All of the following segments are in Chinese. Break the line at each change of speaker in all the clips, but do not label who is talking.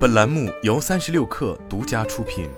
本栏目由三十六氪独家出品。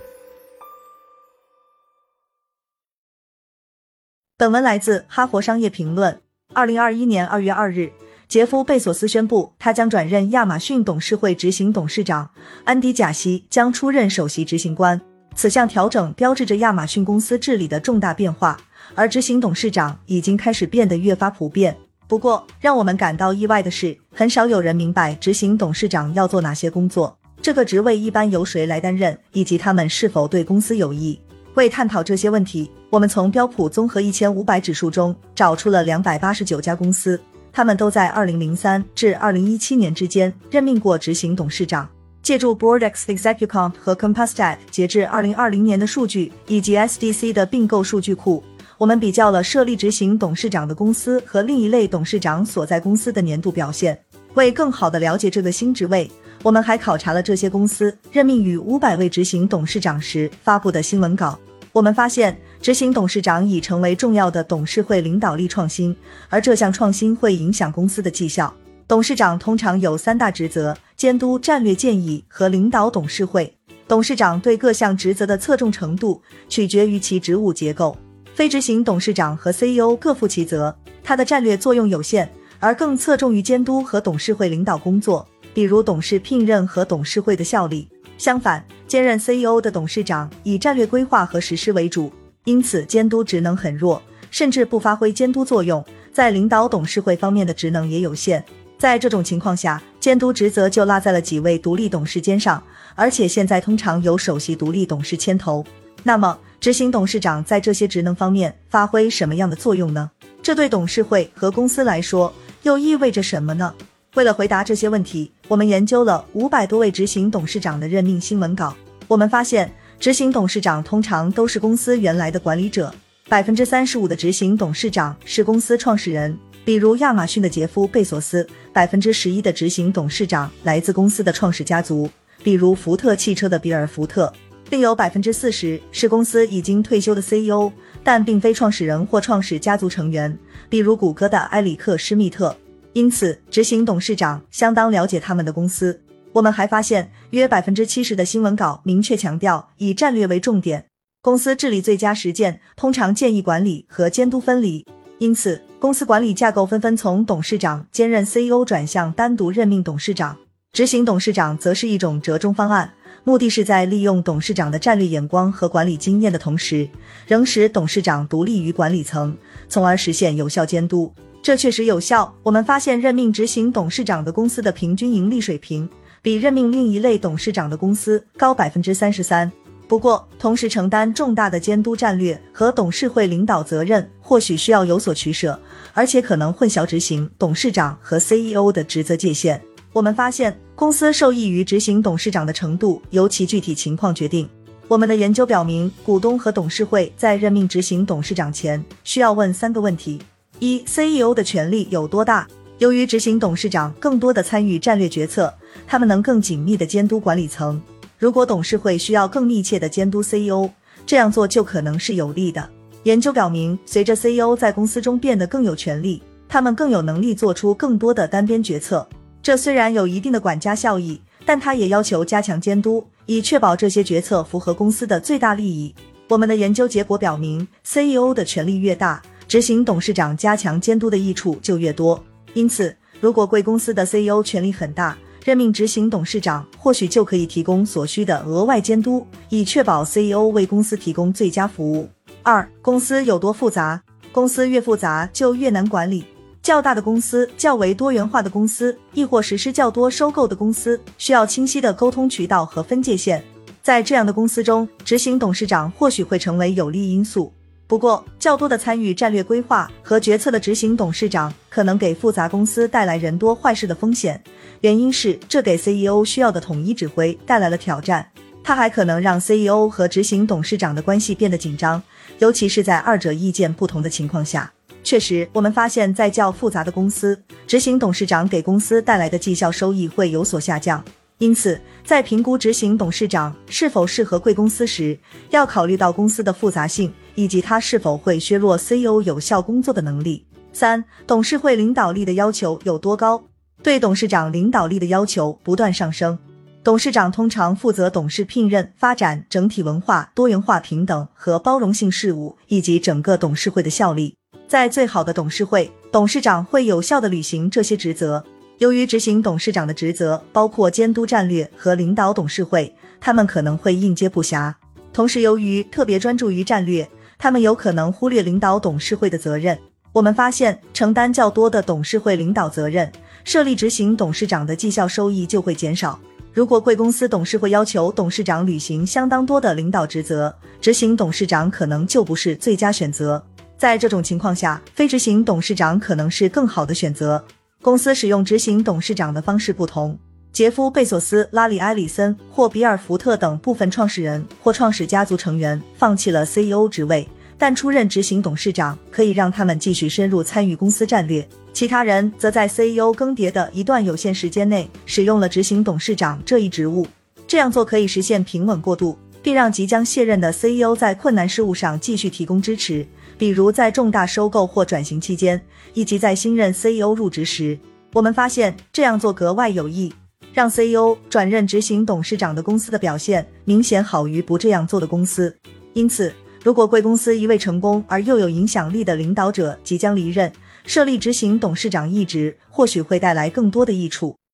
本文来自《哈佛商业评论》。二零二一年二月二日，杰夫·贝索斯宣布，他将转任亚马逊董事会执行董事长，安迪·贾西将出任首席执行官。此项调整标志着亚马逊公司治理的重大变化，而执行董事长已经开始变得越发普遍。不过，让我们感到意外的是，很少有人明白执行董事长要做哪些工作，这个职位一般由谁来担任，以及他们是否对公司有益。为探讨这些问题，我们从标普综合一千五百指数中找出了两百八十九家公司，他们都在二零零三至二零一七年之间任命过执行董事长。借助 BoardX ExecuComp 和 Compustat 截至二零二零年的数据，以及 SDC 的并购数据库，我们比较了设立执行董事长的公司和另一类董事长所在公司的年度表现。为更好地了解这个新职位，我们还考察了这些公司任命与五百位执行董事长时发布的新闻稿。我们发现，执行董事长已成为重要的董事会领导力创新，而这项创新会影响公司的绩效。董事长通常有三大职责：监督、战略建议和领导董事会。董事长对各项职责的侧重程度取决于其职务结构。非执行董事长和 CEO 各负其责，他的战略作用有限，而更侧重于监督和董事会领导工作，比如董事聘任和董事会的效力。相反，兼任 CEO 的董事长以战略规划和实施为主，因此监督职能很弱，甚至不发挥监督作用。在领导董事会方面的职能也有限。在这种情况下，监督职责就落在了几位独立董事肩上，而且现在通常由首席独立董事牵头。那么，执行董事长在这些职能方面发挥什么样的作用呢？这对董事会和公司来说又意味着什么呢？为了回答这些问题，我们研究了五百多位执行董事长的任命新闻稿。我们发现，执行董事长通常都是公司原来的管理者，百分之三十五的执行董事长是公司创始人。比如亚马逊的杰夫·贝索斯，百分之十一的执行董事长来自公司的创始家族，比如福特汽车的比尔·福特；另有百分之四十是公司已经退休的 CEO，但并非创始人或创始家族成员，比如谷歌的埃里克·施密特。因此，执行董事长相当了解他们的公司。我们还发现，约百分之七十的新闻稿明确强调以战略为重点，公司治理最佳实践通常建议管理和监督分离。因此，公司管理架构纷纷从董事长兼任 CEO 转向单独任命董事长，执行董事长则是一种折中方案，目的是在利用董事长的战略眼光和管理经验的同时，仍使董事长独立于管理层，从而实现有效监督。这确实有效。我们发现，任命执行董事长的公司的平均盈利水平比任命另一类董事长的公司高百分之三十三。不过，同时承担重大的监督战略和董事会领导责任，或许需要有所取舍，而且可能混淆执行董事长和 CEO 的职责界限。我们发现，公司受益于执行董事长的程度由其具体情况决定。我们的研究表明，股东和董事会在任命执行董事长前需要问三个问题：一，CEO 的权力有多大？由于执行董事长更多的参与战略决策，他们能更紧密的监督管理层。如果董事会需要更密切的监督 CEO，这样做就可能是有利的。研究表明，随着 CEO 在公司中变得更有权力，他们更有能力做出更多的单边决策。这虽然有一定的管家效益，但它也要求加强监督，以确保这些决策符合公司的最大利益。我们的研究结果表明，CEO 的权力越大，执行董事长加强监督的益处就越多。因此，如果贵公司的 CEO 权力很大，任命执行董事长，或许就可以提供所需的额外监督，以确保 CEO 为公司提供最佳服务。二、公司有多复杂？公司越复杂就越难管理。较大的公司、较为多元化的公司，亦或实施较多收购的公司，需要清晰的沟通渠道和分界线。在这样的公司中，执行董事长或许会成为有利因素。不过，较多的参与战略规划和决策的执行董事长，可能给复杂公司带来人多坏事的风险。原因是这给 CEO 需要的统一指挥带来了挑战。它还可能让 CEO 和执行董事长的关系变得紧张，尤其是在二者意见不同的情况下。确实，我们发现，在较复杂的公司，执行董事长给公司带来的绩效收益会有所下降。因此，在评估执行董事长是否适合贵公司时，要考虑到公司的复杂性以及他是否会削弱 CEO 有效工作的能力。三、董事会领导力的要求有多高？对董事长领导力的要求不断上升。董事长通常负责董事聘任、发展整体文化多元化、平等和包容性事务，以及整个董事会的效力。在最好的董事会，董事长会有效地履行这些职责。由于执行董事长的职责包括监督战略和领导董事会，他们可能会应接不暇。同时，由于特别专注于战略，他们有可能忽略领导董事会的责任。我们发现，承担较多的董事会领导责任，设立执行董事长的绩效收益就会减少。如果贵公司董事会要求董事长履行相当多的领导职责，执行董事长可能就不是最佳选择。在这种情况下，非执行董事长可能是更好的选择。公司使用执行董事长的方式不同。杰夫·贝索斯、拉里·埃里森或比尔·福特等部分创始人或创始家族成员放弃了 CEO 职位，但出任执行董事长可以让他们继续深入参与公司战略。其他人则在 CEO 更迭的一段有限时间内使用了执行董事长这一职务。这样做可以实现平稳过渡，并让即将卸任的 CEO 在困难事务上继续提供支持，比如在重大收购或转型期间，以及在新任 CEO 入职时。我们发现这样做格外有益，让 CEO 转任执行董事长的公司的表现明显好于不这样做的公司。因此，如果贵公司一位成功而又有影响力的领导者即将离任，设立执行董事长一职或许会带来更多的益处。